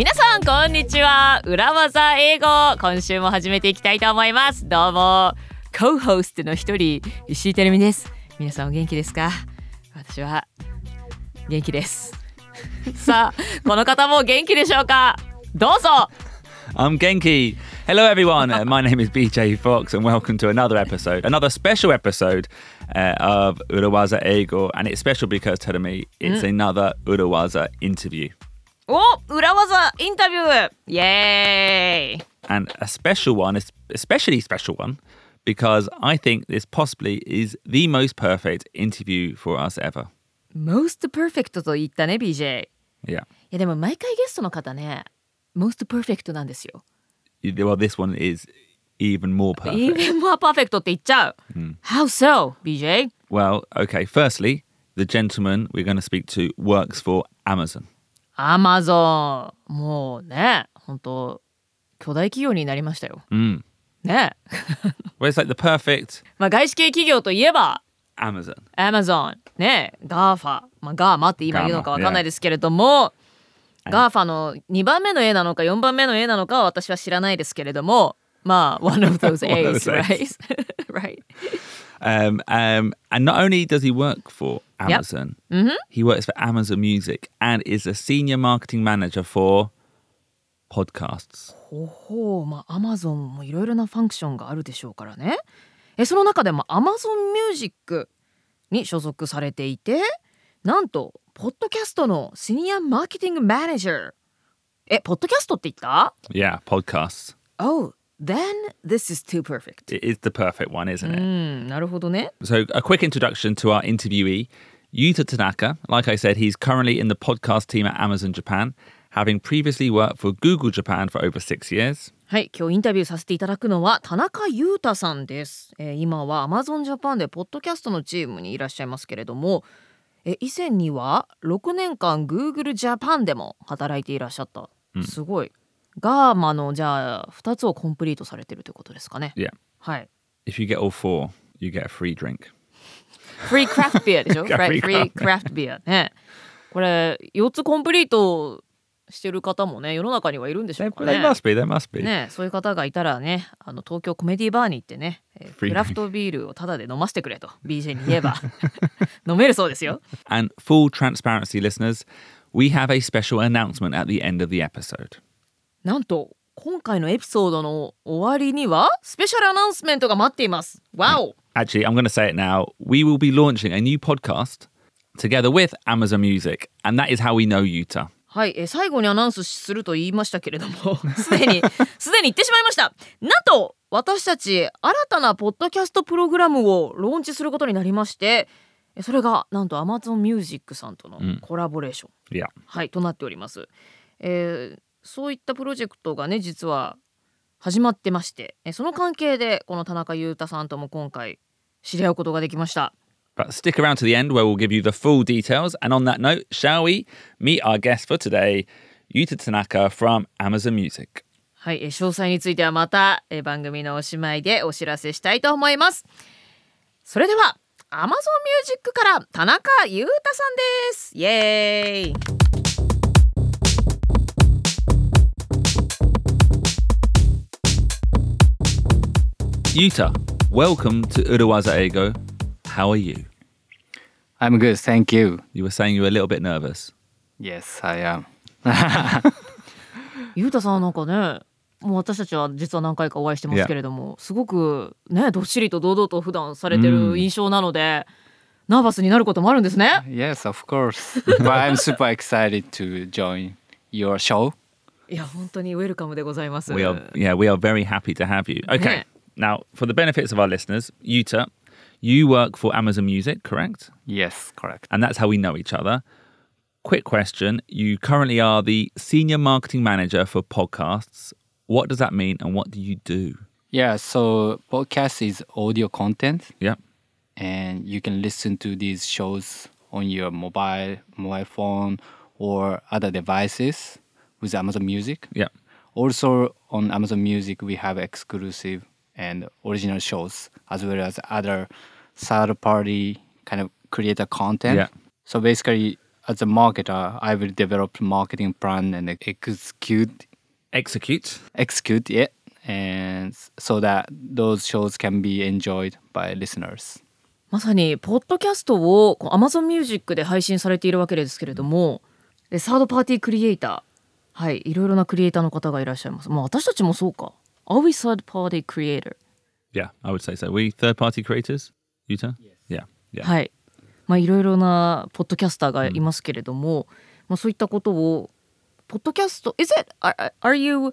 皆さんこんにちは裏技英語今週も始めていきたいと思いますどうも Co-host の一人石井てるみです皆さんお元気ですか私は元気ですさあこの方も元気でしょうかどうぞ I'm Genki. Hello, everyone. Uh, my name is BJ Fox, and welcome to another episode, another special episode uh, of Urawaza Ego. And it's special because, Terumi, it's another Urawaza interview. お裏技インタビューイエーイ And a special one, es- especially special one, because I think this possibly is the most perfect interview for us ever. most perfect と言ったね BJ い Yeah. やでも毎回ゲストの方ね most perfect なんですよ Well, this one is even more perfect. even more perfect って言っちゃう、How so BJ? Well, okay. Firstly, the gentleman we're going to speak to works for Amazon. Amazon もうね本当巨大企業になりましたよ Mm. ね Well, it's like the perfect まあ外資系企業といえば Amazon. Amazon ね GAFA まあガーマって今言うのかわかんないですけれども GAFA の2番目の A なのか4番目の A なのかは私は知らないですけれどもまあ one of those A's right right Um, um, and not only does he work for Yep. Amazon, he works for Amazon Music and is a senior marketing manager for podcasts. ほほうまあ Amazon もいろいろなファンクションがあるでしょうからねえその中でも Amazon Music に所属されていてなんとポッドキャストのシニアマーケティングマネージャーえポッドキャストって言った Yeah, podcasts. Oh then this is too perfect It is the perfect one, isn't う it? んなるほどね So, a quick introduction to our interviewee, Yuta Tanaka. Like I said, he's currently in the podcast team at Amazon Japan, having previously worked for Google Japan for over six years. はい今日インタビューさせていただくのは田中裕太さんです、えー今は Amazon Japan でポッドキャストのチームにいらっしゃいますけれどもえ以前には6年間 Google Japan でも働いていらっしゃった、すごいガーマのじゃあ2つをコンプリートされてるということですかね Yeah. はい If you get all four, you get a free drink. フリークラフトビアでしょ？フリークラフトビアね。これ4つコンプリートしてる方もね世の中にはいるんでしょうかね。Must be, there must be. ねそういう方がいたらねあの東京コメディバーに行ってね、えークラフトビールをタダで飲ませてくれと BJ に言えば 飲めるそうですよ。And full transparency, listeners, we have a special announcement at the end of the episode. なんと今回のエピソードの終わりにはスペシャルアナウンスメントが待っています。わお Actually, I'm going to say it now. We will be launching a new podcast together with Amazon Music, and that is how we know Utah. はい、えー最後にアナウンスすると言いましたけれども すでにすでに言ってしまいましたなんと私たち新たなポッドキャストプログラムをローンチすることになりましてえーそれがなんと Amazon Music さんとのコラボレーション、Yeah. はいとなっております、えーそういったプロジェクトがね実は始まってましてえーその関係でこの田中裕太さんとも今回知り合うことができました But stick around to the end where we'll give you the full details. And on that note, shall we meet our guest for today, Yuta Tanaka from Amazon Music? はい、えー詳細についてはまた、えー番組のおしまいでお知らせしたいと思います。それでは Amazon Music から田中裕太さんです。イエーイ。Yuta, welcome to Urawaza Ego. How are you? I'm good, thank you. You were saying you were a little bit nervous. Yes, I am. 裕太さんなんかね、もう私たちは実は何回かお会いしてますけれども、すごくねどっしりと堂々と普段されてる印象なので、ナーバスになることもあるんですね。Yes, of course. but I'm super excited to join your show. いや本当にウェルカムでございます。We are, yeah, we are very happy to have you. Okay, Yeah. Now for the benefits of our listeners, Yuta, you work for Amazon Music, correct? Yes, correct. And that's how we know each other. Quick question. You currently are the senior marketing manager for podcasts. What does that mean and what do you do? Yeah, so podcast is audio content Yeah. and you can listen to these shows on your mobile mobile phone or other devices with Amazon Music. Yeah. Also on Amazon Music we have exclusive and original shows as well as other third party kind of creator content. Yeah. So basically as a marketer, I will develop marketing plan and execute Execute. execute it, and s- so that those shows can be enjoyed by listeners. まさにポッドキャストを Amazon Music で配信されているわけですけれどもでサードパーティークリエイターはいいろいろなクリエイターの方がいらっしゃいますまあ私たちもそうか Are we third party creator? Yeah, I would say so. We third party creators, Utah? Yeah. Yeah. はいまあいろいろなポッドキャスターがいますけれども、まあそういったことをポッドキャスト Is it are, are you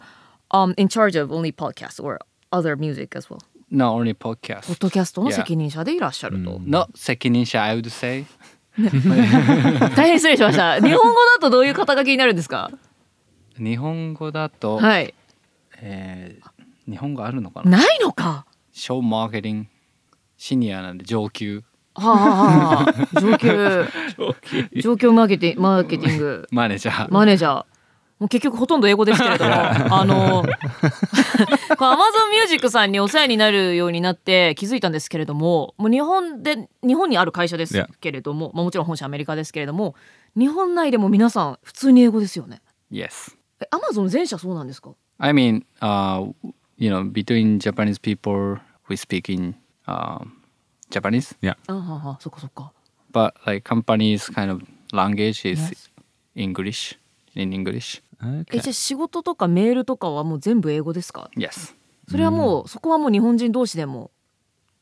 um, in charge of only podcast or other music as well? Not only ポ podcast. ッドキャストの.責任者でいらっしゃると、Not 責任者 I would say. 大変失礼しました日本語だとどういう肩書きになるんですか日本語だと、はいえー日本語あるのかな？ないのか？ショーマーケティングシニアなんで上級。はあ上級。上級。マーケティマーケティング。マネージャー。マネージャー。もう結局ほとんど英語ですけれども。あのアマゾンミュージックさんにお世話になるようになって気づいたんですけれどももう日本で日本にある会社です.けれども、まあ、もちろん本社アメリカですけれども日本内でも皆さん普通に英語ですよね。Yes. えアマゾン全社そうなんですか？I mean, uh, you know, between Japanese people, we speak in um, Japanese, あはあはあそっかそっか but like companies' kind of language is Yes. English, in English. え Okay. じゃあ仕事とかメールとかはもう全部英語ですか Yes. それはもう、そこはもう日本人同士でも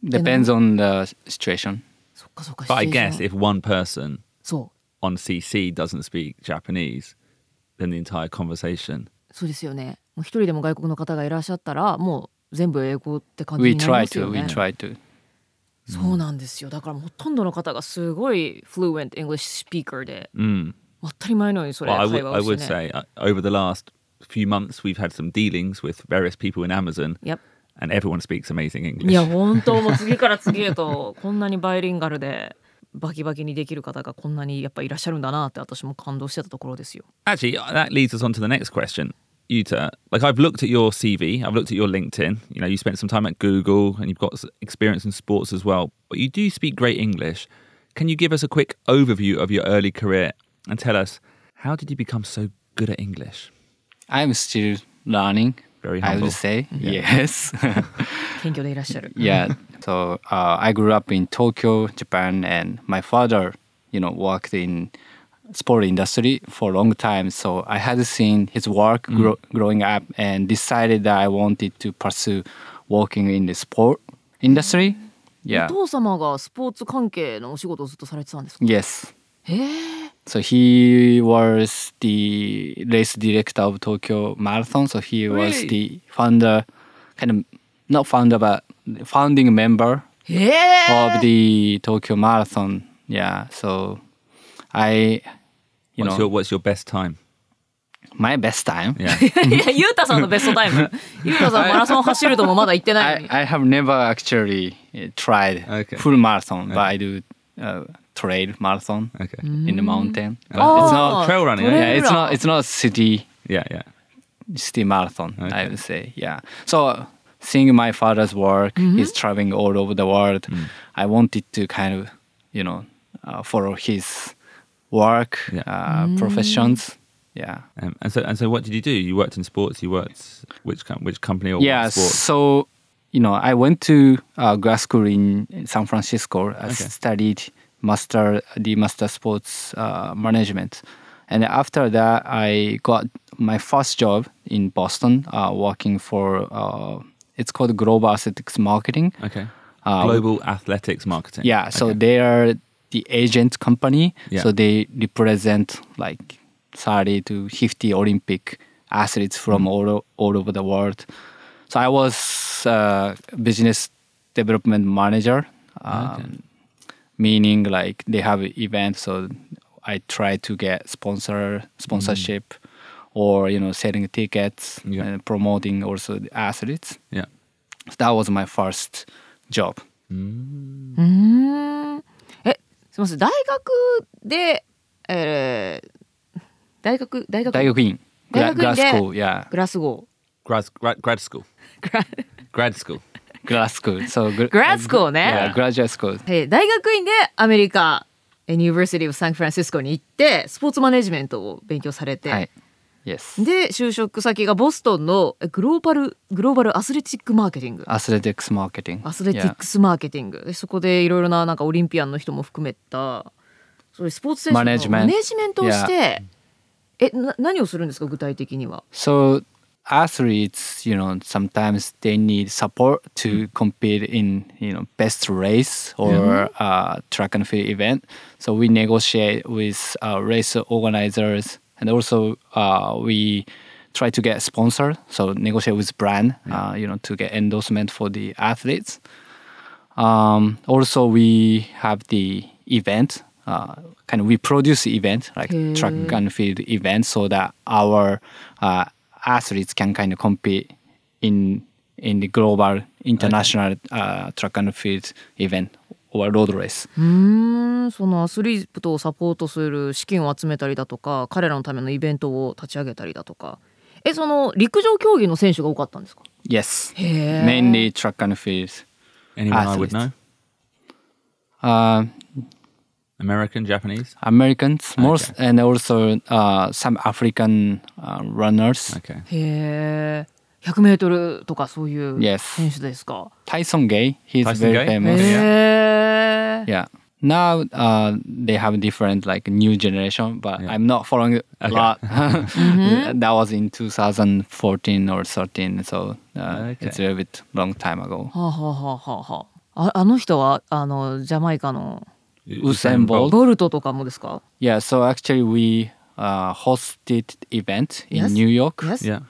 Depends on the situation. そっかそっか But I guess if one person そう on CC doesn't speak Japanese, then the entire conversation. そうですよねもう一人でも外国の方がいらっしゃったらもう全部英語って感じ We になり try ますよ to, we ね try to. そうなんですよだからほとんどの方がすごい fluent English speaker で Mm. 当たり前のようにそれ Well, I 会 would, 話 I を would してね say uh, over the last few months, we've had some dealings with various people in Amazon, Yep. and everyone speaks amazing い English. や本当もう次から次へとこんなにバイリンガルでバキバキにできる方がこんなにやっぱいらっしゃるんだなって私も感動してたところですよ Actually, uh, that leads us on to the next question. Uta, like I've looked at your CV, I've looked at your LinkedIn. You know, you spent some time at Google, and you've got experience in sports as well. But you do speak great English. Can you give us a quick overview of your early career and tell us how did you become so good at English? I'm still learning. Very humble. I would say yeah. yes. yeah. So uh, I grew up in Tokyo, Japan, and my father, you know, worked in sport industry for a long time. So I had seen his work grow, growing up and decided that I wanted to pursue working in the sport industry. お Yeah. 父様がスポーツ関係のお仕事をずっとされてたんですか Yes. へえ So he was the race director of Tokyo Marathon. So he was Really? the founder, kind of not founder, but founding member へえ of the Tokyo Marathon. Yeah. So I, you What's know, your what's your best time? my best time. Yeah. いや、ゆうたさんのベストタイム。ゆうたさんマラソン走るともまだ行ってないの I, に。 I have never actually uh, tried Okay. full marathon, but Okay. I do uh, trail marathon Okay. in the mountain. But Oh. it's not. Trail running, toレイ Yeah, ル it's ラン not. It's not city Yeah, yeah. city marathon. I Okay. would say. Yeah. So uh, seeing my father's work, he's traveling all over the world. I wanted to kind of, you know, uh, follow his work, Yeah. uh, professions. Yeah. Um, and so and so, what did you do? You worked in sports. You worked which com- which company or yeah what so you know i went to uh, grad school in san francisco i Okay. studied master the master sports uh, management and after that i got my first job in boston uh, working for uh, it's called global athletics marketing Okay. Uh, Global athletics marketing. yeah so Okay. they are the agent company. Yeah. So they represent like 30 to 50 Olympic athletes from mm-hmm. all, all over the world. So I was uh, business development manager, um, okay. meaning like they have events. So I try to get sponsor sponsorship mm. or, you know, selling tickets yeah. and promoting also the athletes. Yeah. So that was my first job. Mm. Mm. すみません。大学で、えー、大学大学？大学院。グラ,グ、大学院で？アメリカ、ユニバー。シティオブサンフランシスコに行って、スポーツマネジメントを勉強されて、Yes で就職先がボストンのえグローバルグローバルアスレティックマーケティング athletics marketing アスレティックスマーケティングでそこでいろいろななんかオリンピアンの人も含めたそういうスポーツ選手のマネジメントマネジメントをしてえな何をするんですか具体的には。So athletes, you know, sometimes they need support to compete in, you know, best race or uh, track and field event. So we negotiate with uh, race organizers, and also uh, we try to get sponsor. So negotiate with brand, uh, you know, to get endorsement for the athletes. Um, also, we have the event. Uh, kind of we produce the event like track and field event so that our uh, athletes can kind of compete in in the global international uh, track and field event or road race. うーんそのアスリートをサポートする資金を集めたりだとか彼らのためのイベントを立ち上げたりだとかえその陸上競技の選手が多かったんですか Yes, へー mainly track and field. Anyone I would know? Uh, American, Japanese? Americans most, and also uh, some African uh, runners. Okay. へえ 100m とかそういう Yes. 選手ですか Tyson Gay, he's Tyson very Gay? へ famous. え Yeah. Now uh, they have different like new generation, but Yeah. I'm not following a Okay. lot. that was in 2014 or 13, so uh, Okay. it's a little bit long time ago. はあ、はあはあはあはあ、ああの人はあのジャマイカの Usain Bolt. ボルトとかもですか Yeah. So actually, we uh, hosted event in Yes. New York, Yes. Yeah.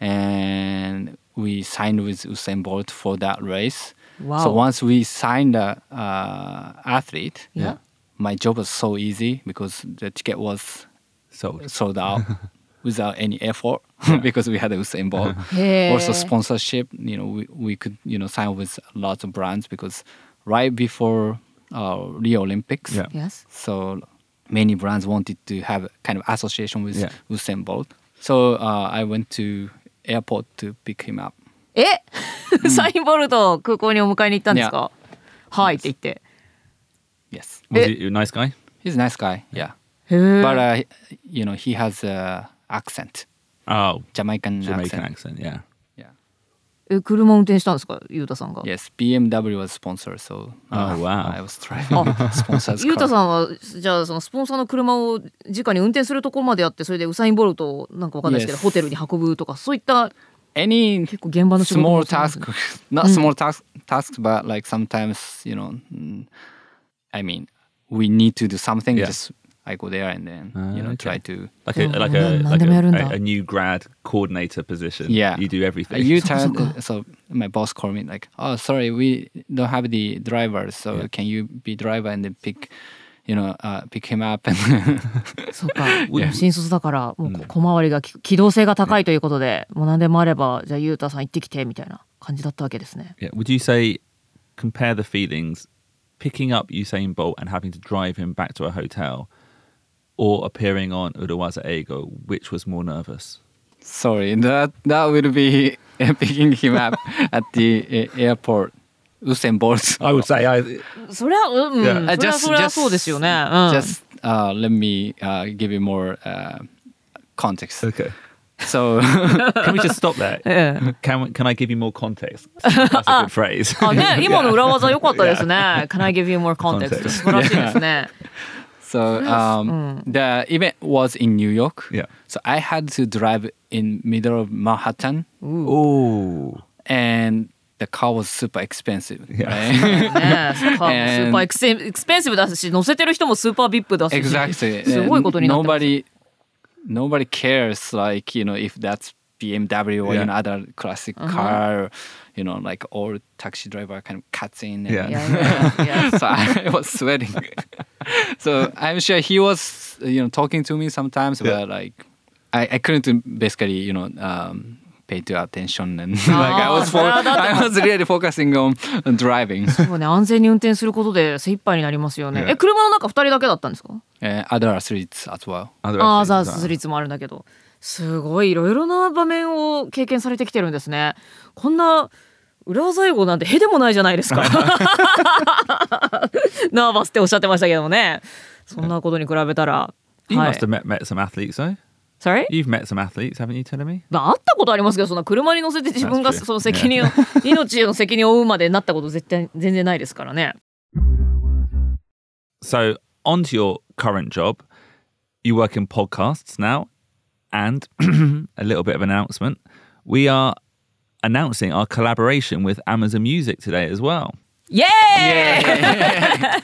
And we signed with Usain Bolt for that race. Wow. So once we signed a uh, athlete, Yeah. my job was so easy because the ticket was Sold. sold out without any effort because we had Usain Bolt. へえ also sponsorship, you know, we, we could, you know, sign with lots of brands because right before uh, Rio Olympics, Yeah. Yes. so many brands wanted to have kind of association with Yeah. Usain Bolt. So uh, I went to airport to pick him up. えサインボルト空港にお迎えに行ったんですかはいって言って。Yes, Was Eh. he a nice guy? he's a nice guy. Yeah, but uh, you know, he has a accent, Oh, Jamaican, Jamaican accent. accent. Yeah. え車運転したんですかゆうたさんが。Yes, BMW was sponsor, so uh, Oh, wow. I was driving sponsor's ゆうた car. さんはじゃあそのスポンサーの車を直に運転するところまでやってそれでウサイン・ボルトをなんかわかんないですけど、Yes. ホテルに運ぶとかそういった Any 結構現場の仕事 small task ね not small task tasks but like sometimes you know mm, i mean we need to do something Yeah. just i go there and then Ah, you know okay. try to Like a Oh, like a like a, a, a new grad coordinator position. yeah You do Uh, everything. you turn か so my boss called me like oh sorry we don't have the driver so Yeah. can you be driver and then pick you know uh, pick him up and そうか新卒だからもうこ小回りがき機動性が高いということで、もう何でもあればじゃあゆうたさん行ってきてみたいな感じだったわけですね。Yeah. Would you say compare the feelings picking up Usain Bolt and having to drive him back to a hotel or appearing on Urawaza Ego, which was more nervous? sorry that that will be picking him up at the uh, airport Usain Bolt I would say I それはうん、 Yeah. それは just- それは just- そうですよね。うん、 just uh, let me uh, give you more uh, context. Okay. So Can we just stop there? ええ Can we, can I give you more context? That's a good phrase. あね、今の裏技良かったですね。Can I give you more context? Context 素晴らしいですね。 so um, mm. the event was in New York. Yeah. So I had to drive in middle of Manhattan. Ooh. Oh. And the car was super expensive. Yeah. Right? super expensive Expensive. Exactly. Nobody. nobody cares like, you know, if that's BMW or Yeah. you know other classic car. You know, like all taxi driver kind of cuts in. And, Yeah. いやいやいや so I was sweating. so I'm sure he was, you know, talking to me sometimes, Yeah. but like I, I couldn't basically, you know, um, pay to attention and like I was fo- それはだって I was really focusing on, on driving. そうね安全に運転することで精一杯になりますよね。Yeah. え車の中二人だけだったんですか uh, other athletes as well. Other ああ athletes ザ as well. スリーツもあるんだけどすごいいろいろな場面を経験されてきてるんですね。こんな裏技英語なんてへでもないじゃないですか ナーバスっておっしゃってましたけどもねそんなことに比べたら You はい must have met, met some athletes, though. Sorry? You've met some athletes, haven't you, Telemi? まあ、あったことありますけどそんな車に乗せて自分が.その責任を 命への責任を負うまでなったこと絶対全然ないですからね So, on to your current job. You work in podcasts now, and a little bit of an announcement. We are announcing our collaboration with Amazon Music today as well. イエーイ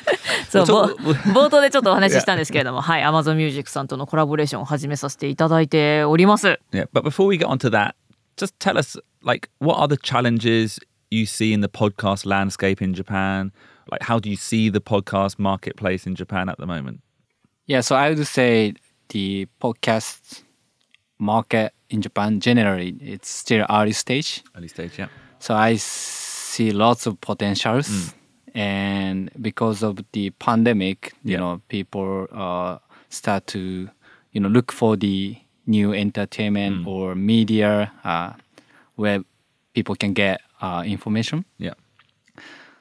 そうぼちょっと冒頭でちょっとお話ししたんですけれどもはい Amazon Music さんとのコラボレーションを始めさせていただいております Yeah, but before we get onto that, just tell us like what are the challenges you see in the podcast landscape in Japan? Like how do you see the podcast marketplace in Japan at the moment? Yeah, so I would say the podcast market in Japan generally it's still early stage. Early stage, yeah. So I see lots of potentials, and because of the pandemic, you Yeah. know, people uh, start to you know look for the new entertainment or media uh, where people can get uh, information. Yeah.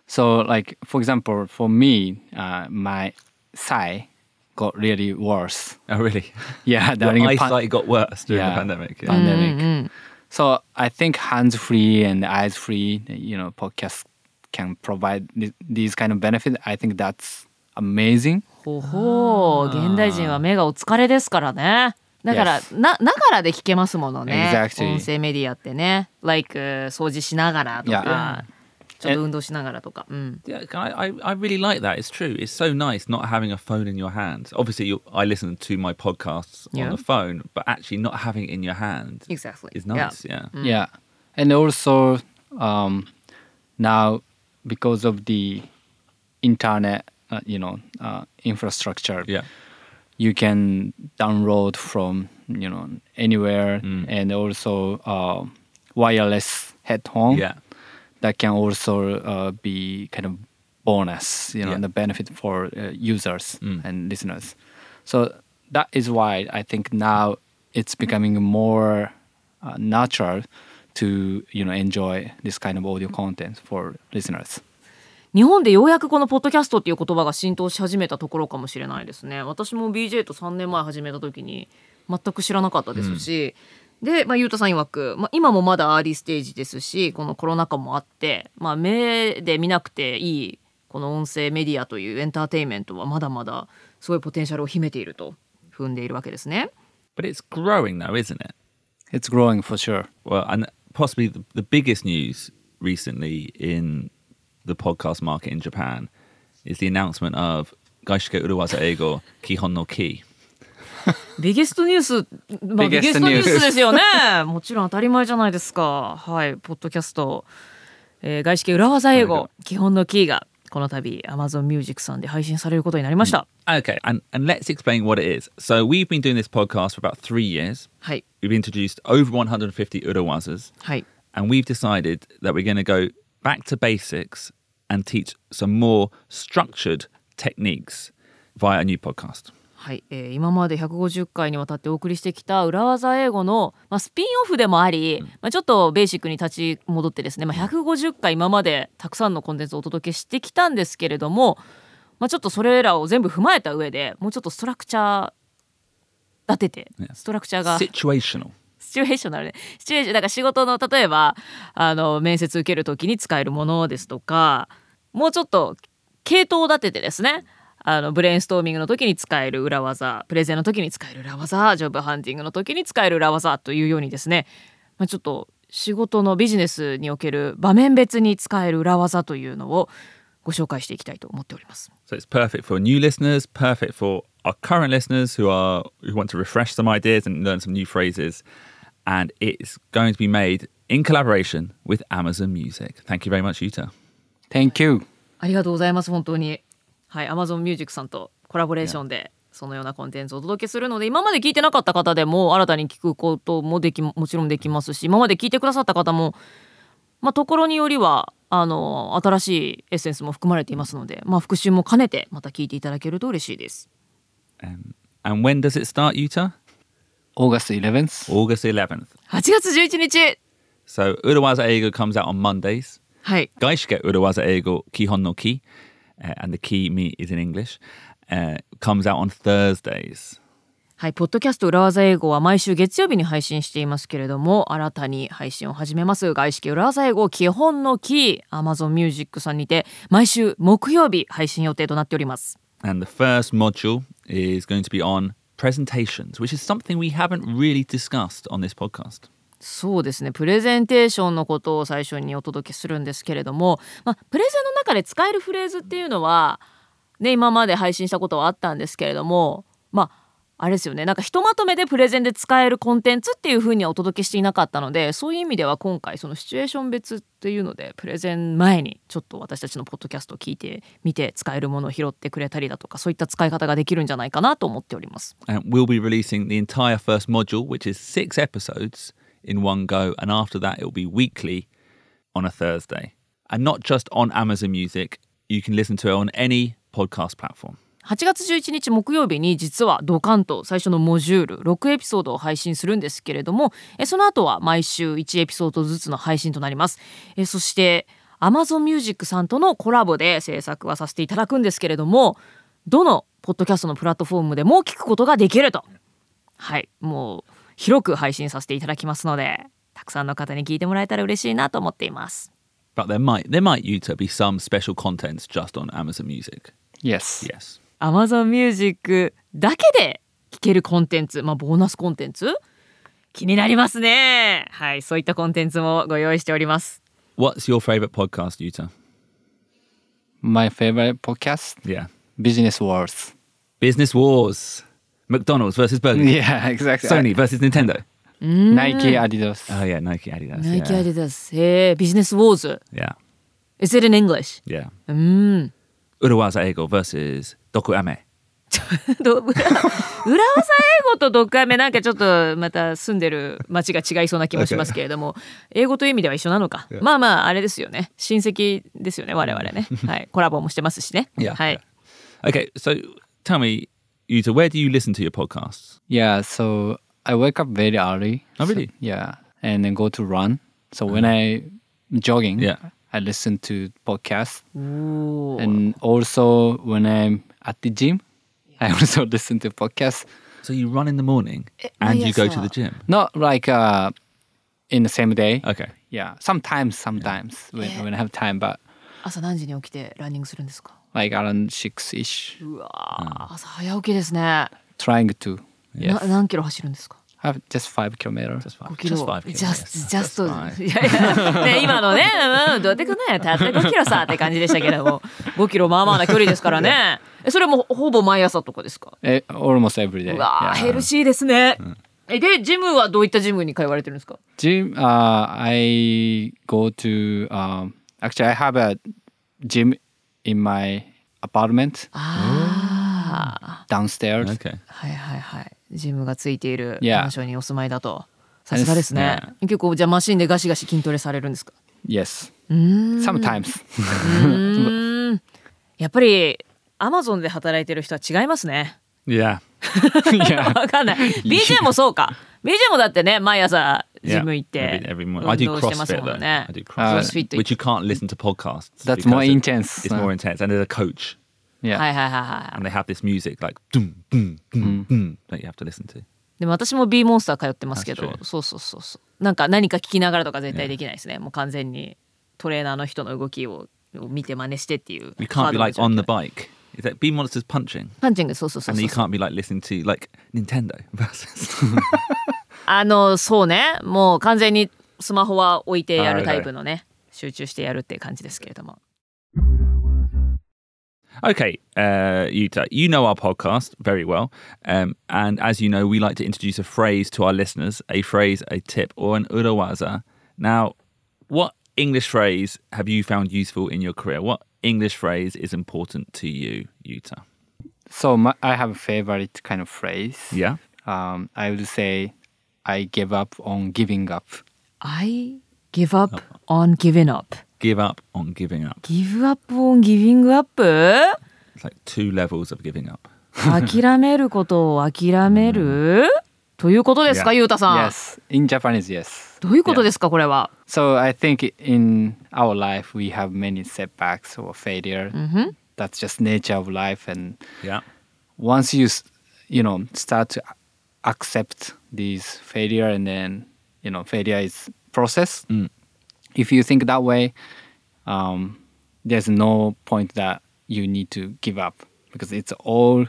So, like for example, for me, uh, my thigh got really worse. Oh really? Yeah, Your during the pan- eyesight got worse during Yeah. the pandemic. Yeah. pandemic. So I think hands free and eyes free, you know, podcasts can provide th- these kind of benefits. I think that's amazing. ほほう現代人は目がお疲れですからねだから、Yes. なながらで聞けますものね Exactly. 音声メディアってね like 掃除しながらとか Yeah. ちょっと運動しながらとか、うん、 Yeah, I, I, I really like that. It's true. It's so nice not having a phone in your hand. Obviously, you, I listen to my podcasts Yeah. on the phone, but actually not having it in your hand Exactly. is nice. Yeah. Yeah, and also um, now because of the internet, uh, you know, uh, infrastructure, Yeah. you can download from you know anywhere, and also uh, wireless headphone. Yeah. that can also uh, be kind of bonus, you know, Yeah. the benefit for uh, users and listeners. So that is why I think now it's becoming more uh, natural to you know enjoy this kind of audio content for listeners. 日本でようやくこのポッドキャストっていう言葉が浸透し始めたところかもしれないですね私も BJ と3年前始めた時に全く知らなかったですし、で、まあ、ゆうたさん曰く、まあ、今もまだアーリーステージですしこのコロナ禍もあって、まあ、目で見なくていいこの音声メディアというエンターテインメントはまだまだすごいポテンシャルを秘めていると踏んでいるわけですね。But it's growing though, isn't it? It's growing for sure. Well, and possibly the, the biggest news recently in the podcast market in Japan is the announcement of Gaishike Uruwaza Eigo Kihon no Ki. ビゲストニュース、まあ、ビゲストニュースですよね。もちろん当たり前じゃないですか。はい、ポッドキャスト、えー外資系裏技英語基本のキーがこの度 Amazon Music さんで配信されることになりました。Okay, and, and let's explain what it is. So we've been doing this podcast for about three years. はい、We've introduced over 150 Uruwazas. はい、and we've decided that we're going to go back to basics and teach some more structured techniques via a new podcast. はい、えー今まで150回にわたってお送りしてきた裏技英語の、まあ、スピンオフでもあり、まあ、ちょっとベーシックに立ち戻ってですね、まあ、150回今までたくさんのコンテンツをお届けしてきたんですけれども、まあ、ちょっとそれらを全部踏まえた上でもうちょっとストラクチャー立ててね。ストラクチャーが.シチュエーショナルね。シチュエーションだから仕事の例えばあの面接受ける時に使えるものですとかもうちょっと系統を立ててですねあのブレインストーミングの時に使える裏技プレゼンの時に使える裏技ジョブハンティングの時に使える裏技というようにですね、まあ、ちょっと仕事のビジネスにおける場面別に使える裏技というのをご紹介していきたいと思っております。So it's perfect for new listeners, perfect for our current listeners who are who want to refresh some ideas and learn some new phrases. And it's going to be made in collaboration with Amazon Music. Thank you very much, Yuta. Thank you. ありがとうございます本当にはい Amazon Music さんとコラボレーションでそのようなコンテンツをお届けするので今まで聞いてなかった方でも新たに聞くこともできもちろんできますし今まで聞いてくださった方もまあところによりはあの新しいエッセンスも含まれていますのでまあ復習も兼ねてまた聞いていただけると嬉しいです Um, and when does it start, Yuta? August 11th. August 11th. 8月11日 So Urawaza Eigo comes out on Mondays. はい。Gaishike Urawaza Eigo Kihon no Ki, uh, and the key me is in English, uh, comes out on Thursdays. はい、ポッドキャスト裏技英語は毎週月曜日に配信していますけれども、新たに配信を始めます。外資系裏技英語基本のキー、Amazon Music さんにて、毎週木曜日配信予定となっております。And the first module is going to be on presentations, which is something we haven't really discussed on this podcast. そうですね、プレゼンテーションのことを最初にお届けするんですけれども、まあ、プレゼンの中で使えるフレーズっていうのは、ね、今まで配信したことはあったんですけれども、まあ、あれですよねなんかひとまとめでプレゼンで使えるコンテンツっていう風にはお届けしていなかったのでそういう意味では今回そのシチュエーション別っていうのでプレゼン前にちょっと私たちのポッドキャストを聞いてみて使えるものを拾ってくれたりだとかそういった使い方ができるんじゃないかなと思っております。And we'll be releasing the entire first module, which is six episodes in one go. And after that, it will be weekly on a Thursday. And not just on Amazon Music, you can listen to it on any podcast platform. 8月11日木曜日に実はドカンと最初のモジュール6エピソードを配信するんですけれどもえその後は毎週1エピソードずつの配信となりますえそして Amazon Music さんとのコラボで制作はさせていただくんですけれどもどのポッドキャストのプラットフォームでも聞くことができるとはいもう広く配信させていただきますのでたくさんの方に聞いてもらえたら嬉しいなと思っています But there might there might Yuta be some special contents just on Amazon Music. Yes. Yes. Amazon Music だけで聴けるコンテンツ、まあ、ボーナスコンテンツ気になりますね。はい、そういったコンテンツもご用意しております。What's your favorite podcast, Yuta? My favorite podcast, Yeah. Business Wars. Business Wars. McDonald's versus Burger. King. Yeah, exactly. Sony versus Nintendo. Nike, Adidas. Oh yeah, Nike, Adidas. ナイキ yeah. アディダス、えー、ビジネスウォーズ。yeah. Is it in English? Yeah. うーん。Urawaza Eigo versus Doku Ame. ど裏裏技英語とドッグアメなんかちょっとまた住んでる町が違いそうな気もしますけれども英語という意味では一緒なのかまあまああれですよね親戚ですよね我々ねはいコラボもしてますしね Yeah. はい Okay, so tell me, Yuta, where do you listen to your podcasts? Yeah, so I wake up very early. Oh, So- really? yeah, and then go to run. So when I jogging, Yeah. I listen to podcast, おー and also when I'm at the gym, I also listen to podcast. So you run in the morning and you go to the gym. Not like uh, in the same day. Okay. Yeah, sometimes, sometimes when, when I have time, but 朝何時に起きてランニングするんですか like around six ish. うわー朝早起きですね Trying to. な Yes. 何キロ走るんですか have just five kilometers. Just five. 5キロ Just five ジャ kilometers. スジャスト That's. いやいや、ね、今のね、うん、どうやってくんないたった5キロさって感じでしたけども5キロまあまあな距離ですからねえそれもほぼ毎朝とかですか Eh, almost every day. うわー yeah. ヘルシーですね、えでジムはどういったジムに通われてるんですか Gym. Uh, I go to. Um, actually, I have a gym in my apartment ああ downstairs. Okay. はいはいはいジムがついている Yeah. マンションにお住まいだとさすがですね.結構じゃあマシンでガシガシ筋トレされるんですか？Yes. うーん Sometimes. うーんやっぱりアマゾンで働いてる人は違いますね Yeah. yeah. わかんない BJ もそうか BJ もだってね毎朝ジ.ム行って Every, every 運 morning. I do 動してます CrossFit Uh, which you can't listen to podcasts. That's more intense. It's more intense, and there's a coach, Yeah. はいはいはいはい and they have this music like doom, doom, doom, doom, that you have to listen to. でも私も B モンスター通ってますけど.そうそうそうそうなんか何か聞きながらとか絶対できないですねもう完全にトレーナーの人の動きをを見て真似してっていう You can't be like on the bike. Is that B monsters punching? パンチングそうそうそう And そう you can't be like listening to like Nintendo versus. あのそうねもう完全にスマホは置いてやるタイプのね集中してやるっていう感じですけれども Okay, uh, Yuta, you know our podcast very well. Um, and as you know, we like to introduce a phrase to our listeners a phrase, a tip, or an urawaza. Now, what English phrase have you found useful in your career? What English phrase is important to you, Yuta? So my, I have a favorite kind of phrase. Yeah? Um, I would say, I give up on giving up. I give up on giving up Give up on giving up. give up on giving up? It's like two levels of giving up. 諦めることを諦める ということですか、 Yeah. ゆうたさん。 Yes, in Japanese, yes. どういうことですか、これは。 So I think in our life we have many setbacks or failure. That's just nature of life, and Yeah. once you s- you know start to a- accept these failure, and then you know failure is process. Mm. If you think that way, um, there's no point that you need to give up because it's all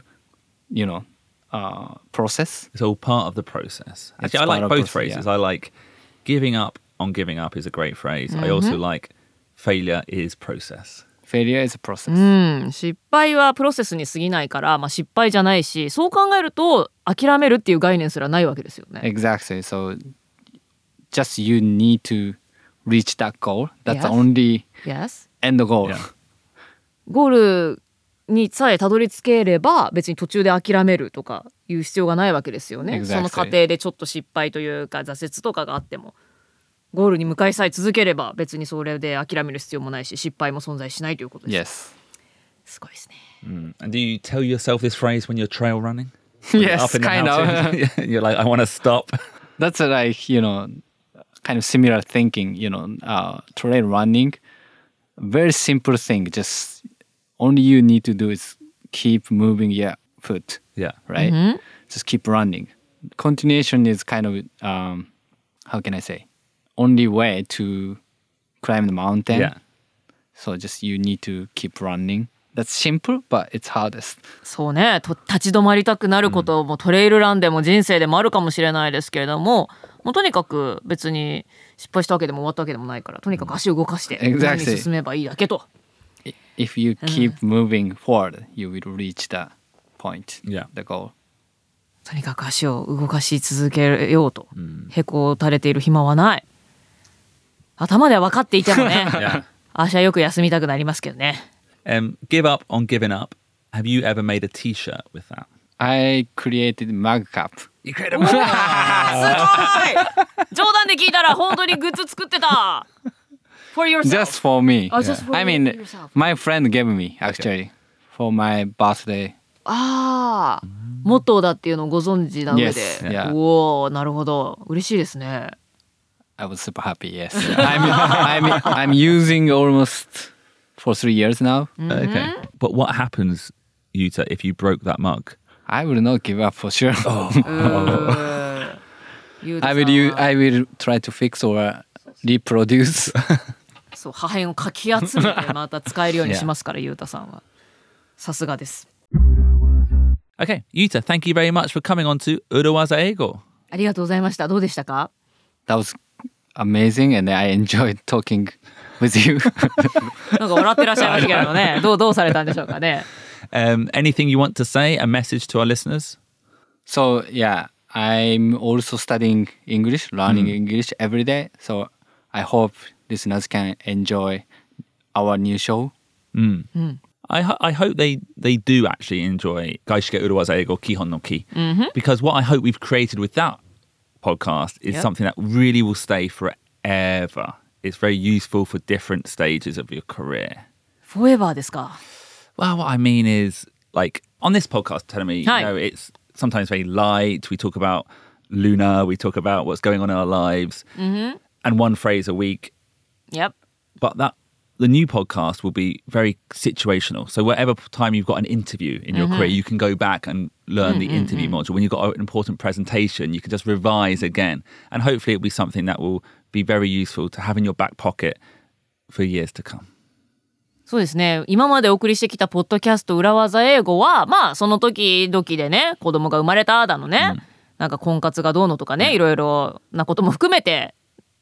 you know uh, process. It's all part of the process. It's Actually, I like both process, phrases. yeah. I like giving up on giving up is a great phrase. I Mm-hmm. also like failure is process. Failure is a process. うん、失敗はプロセスに過ぎないから、まあ、失敗じゃないしそう考えると諦めるっていう概念すらないわけですよね。Exactly. So just you need to reach that goal. That's Yes. only Yes. end goal. Yeah. ゴールにさえたどり着ければ別に途中で諦めるとかいう必要がないわけですよね。Exactly. その過程でちょっと失敗というか挫折とかがあってもゴールに向かいさえ続ければ別にそれで諦める必要もないし失敗も存在しないということです。Yes. すごいですね。Mm. And do you tell yourself this phrase when you're trail running? Yes, kind of. you're like, I want to stop. That's uh, like, you know, kind of similar thinking, you know, uh, trail running. Very simple thing. Just only you need to do is keep moving your foot, Yeah. right? Just keep running. Continuation is kind of, um, how can I say, only way to climb the mountain. Yeah. So just you need to keep running. That's simple, but it's hardest. そうねと立ち止まりたくなることもトレイルランでも人生でもあるかもしれないですけれどももうとにかく別に失敗したわけでも終わったわけでもないからとにかく足を動かして.前に進めばいいだけと。If you keep moving forward, you will reach the point, Yeah. the goal. とにかく足を動かし続けようと、へこたれている暇はない頭では分かっていてもね Yeah. 足はよく休みたくなりますけどね Um, give up on giving up. Have you ever made a T-shirt with that? I created mug cup. すごい冗談で聞いたら本当にグッズ作ってた For yourself Just for me. Oh, just for I mean, yourself. my friend gave me actually for my birthday. ああモットーだっていうのをご存知な上で、Yes, yeah. おおなるほど嬉しいですね I was super happy. Yes, I'm, I'm I'm using almost for three years now. Okay. But what happens, Yuta, if you broke that mug? I will not give up for sure. ゆうたさ I ん will use, は I will try to fix or reproduce. そう破片をかき集めてまた使えるようにしますからゆうたさんはさすがです Okay, Yuta, thank you very much for coming on to Urawaza Ego. ありがとうございましたどうでしたか that was amazing, and I enjoyed talking with you. なんか笑ってらっしゃいましたけどねどうどうされたんでしょうかね Um, anything you want to say? A message to our listeners? so yeah, I'm also studying English, learning English every day. So I hope listeners can enjoy our new show. I, ho- I hope they, they do actually enjoy Gaishike Urawaza Ego Kihon no Ki. Because what I hope we've created with that podcast is Yep. something that really will stay forever. It's very useful for different stages of your career. フォーエバーですか Well, what I mean is, like on this podcast, telling me, you Hi. know, it's sometimes very light. We talk about Luna, we talk about what's going on in our lives, and one phrase a week. Yep But that the new podcast will be very situational. So whatever time you've got an interview in your career, you can go back and learn the interview module. When you've got an important presentation, you can just revise again, and hopefully it'll be something that will be very useful to have in your back pocket for years to come. そうですね今までお送りしてきたポッドキャスト裏技英語はまあその時々でね子供が生まれただのね、なんか婚活がどうのとかね、いろいろなことも含めて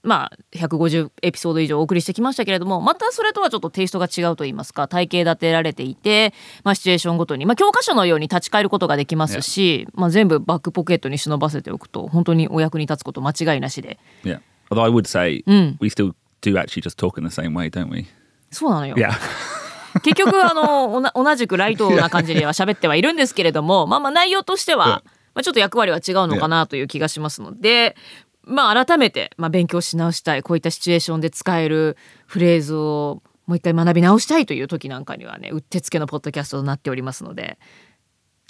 まあ150エピソード以上お送りしてきましたけれどもまたそれとはちょっとテイストが違うと言いますか体系立てられていて、まあ、シチュエーションごとに、まあ、教科書のように立ち返ることができますし、まあ、全部バックポケットに忍ばせておくと本当にお役に立つこと間違いなしで Yeah. Although I would say we still do actually just talk in the same way, don't we? そうなのよ。Yeah. 結局あの同じくライトな感じでは喋ってはいるんですけれどもまあまあ内容としては、まあ、ちょっと役割は違うのかなという気がしますので、まあ、改めて、まあ、勉強し直したいこういったシチュエーションで使えるフレーズをもう一回学び直したいという時なんかにはねうってつけのポッドキャストとなっておりますので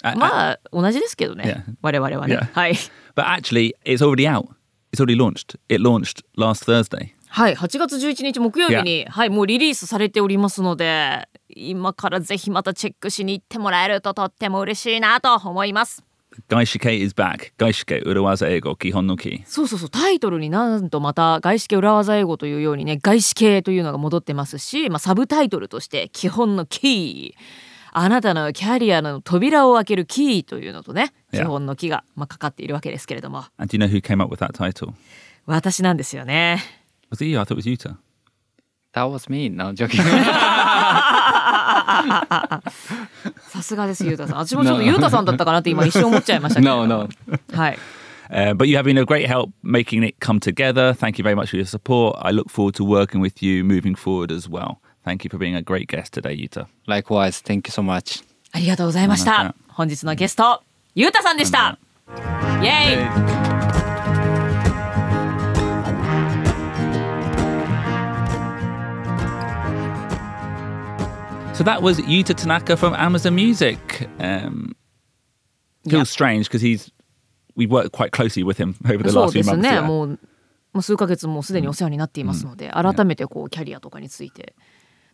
あまあ同じですけどね Yeah. 我々はね Yeah. はい But actually, it's already out. It's already launched. It launched last Thursday. はい8月11日木曜日に、はい、もうリリースされておりますので今からぜひまたチェックしに行ってもらえるととっても嬉しいなと思います外資系 is back. 外資系裏技英語基本のキーそうそうそう。タイトルになんとまた外資系裏技英語というようにね外資系というのが戻ってますしまあサブタイトルとして基本のキーあなたのキャリアの扉を開けるキーというのとね基本のキーがまあかかっているわけですけれども、yeah. And do you know who came up with that title? 私なんですよね。Was it you? I thought it was you too That was me, no joking. さすがですゆうたさん私もちょっとゆうたさんだったかなって今一瞬思っちゃいましたけど no, no. はい Uh, but you have been a great help making it come together. Thank you very much for your support. I look forward to working with you moving forward as well. Thank you for being a great guest today, Yuta. Likewise. Thank you so much. ありがとうございましまたた本日のゲストゆうたさんでしたイエイ So that was Yuta Tanaka from Amazon Music. Um, feels Yeah. strange because he's we worked quite closely with him over the そう last で few す months. ね yeah. もうもう数ヶ月もうすでにお世話になっていますので、改めてこうキャリアとかについて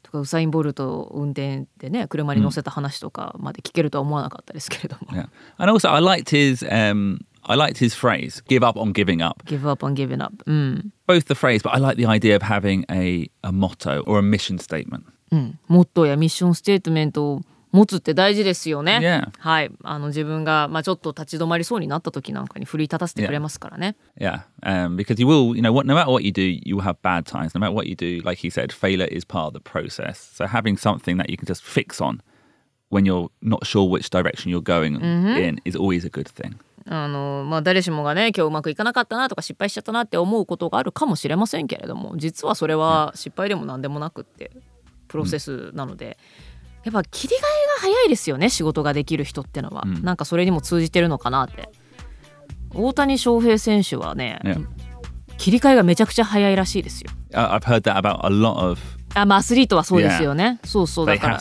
とかウサイン・ボルト運転でね車に乗せた話とかまで聞けるとは思わなかったですけれども、 Yeah. And also, I liked his um, I liked his phrase "give up on giving up." Give up on giving up うん、 Both the phrase, but I like the idea of having a a motto or a mission statement. うん、モットーやミッションステートメントを持つって大事ですよね。Yeah. はい、あの自分がまあちょっと立ち止まりそうになった時なんかに奮い立たせてくれますからね。Yeah, um, because you will, you know, what, no matter what you do, you will have bad times. No matter what you do, like he said, failure is part of the process. So having something that you can just fix on when you're not sure which direction you're going in is always a good thing. あのまあ、誰しもがね今日うまくいかなかったなとか失敗しちゃったなって思うことがあるかもしれませんけれども実はそれは失敗でも何でもなくってプロセスなので、やっぱ切り替えが早いですよね仕事ができる人ってのは、なんかそれにも通じてるのかなって。大谷翔平選手はね、Yeah. 切り替えがめちゃくちゃ早いらしいですよ。Uh, I've heard that about a lot of. あまあアスリートはそうですよね、そうそうだから.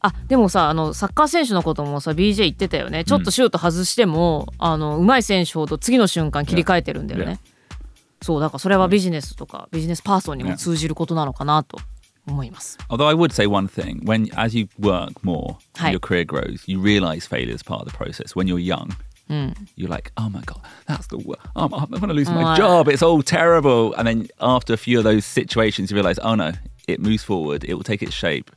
あでもさあのサッカー選手のこともさ BJ 言ってたよね。ちょっとシュート外しても、あの上手い選手ほど次の瞬間切り替えてるんだよね、Yeah. そうだからそれはビジネスとかビジネスパーソンにも通じることなのかなと思います、 Although I would say one thing: when as you work more, Hi. and your career grows, you realize failure is part of the process. When you're young, you're like, "Oh my god, that's the worst. I'm, I'm going to lose my Right. job. It's all terrible." And then after a few of those situations, you realize, "Oh no, it moves forward. It will take its shape."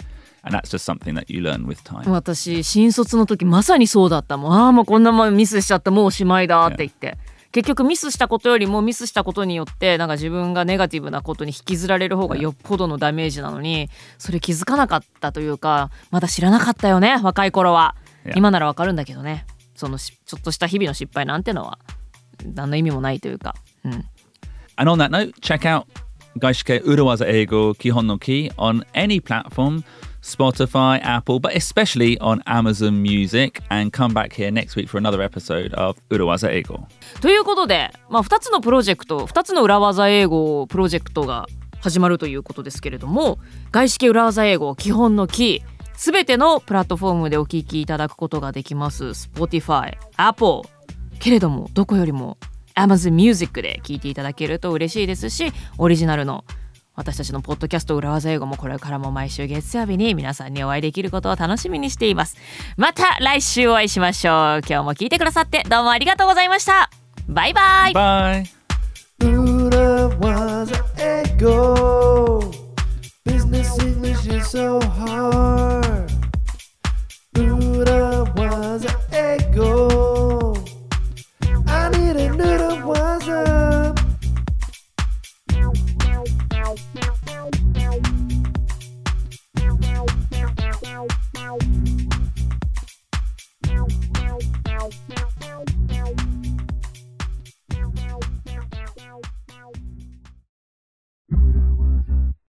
And that's just something that you learn with time. 私新卒の時まさにそうだったもんああもうこんなもんミスしちゃったもうおしまいだって言って、 結局ミスしたことよりもミスしたことによってなんか自分がネガティブなことに引きずられる方がよっぽどのダメージなのにそれ気づかなかったというかまだ知らなかったよね若い頃は.今ならわかるんだけどね。そのしちょっとした日々の失敗なんてのは何の意味もないというか、うん、And on that note, check out Gaishike Urawaza Eigo Kihon no Ki on any platform Spotify, Apple, but especially on Amazon Music. And come back here next week for another episode of Urawaza Ego. ということで、まあ、2つのプロジェクト2つの裏技英語プロジェクトが始まるということですけれども外資系裏技英語基本のキーすべてのプラットフォームでお聞きいただくことができます Spotify、Apple けれどもどこよりも Amazon Music で聞いていただけると嬉しいですしオリジナルの私たちのポッドキャスト裏技英語もこれからも毎週月曜日に皆さんにお会いできることを楽しみにしていますまた来週お会いしましょう今日も聞いてくださってどうもありがとうございましたバイバイ Bye. Buddha was an ego. Business English is so hard.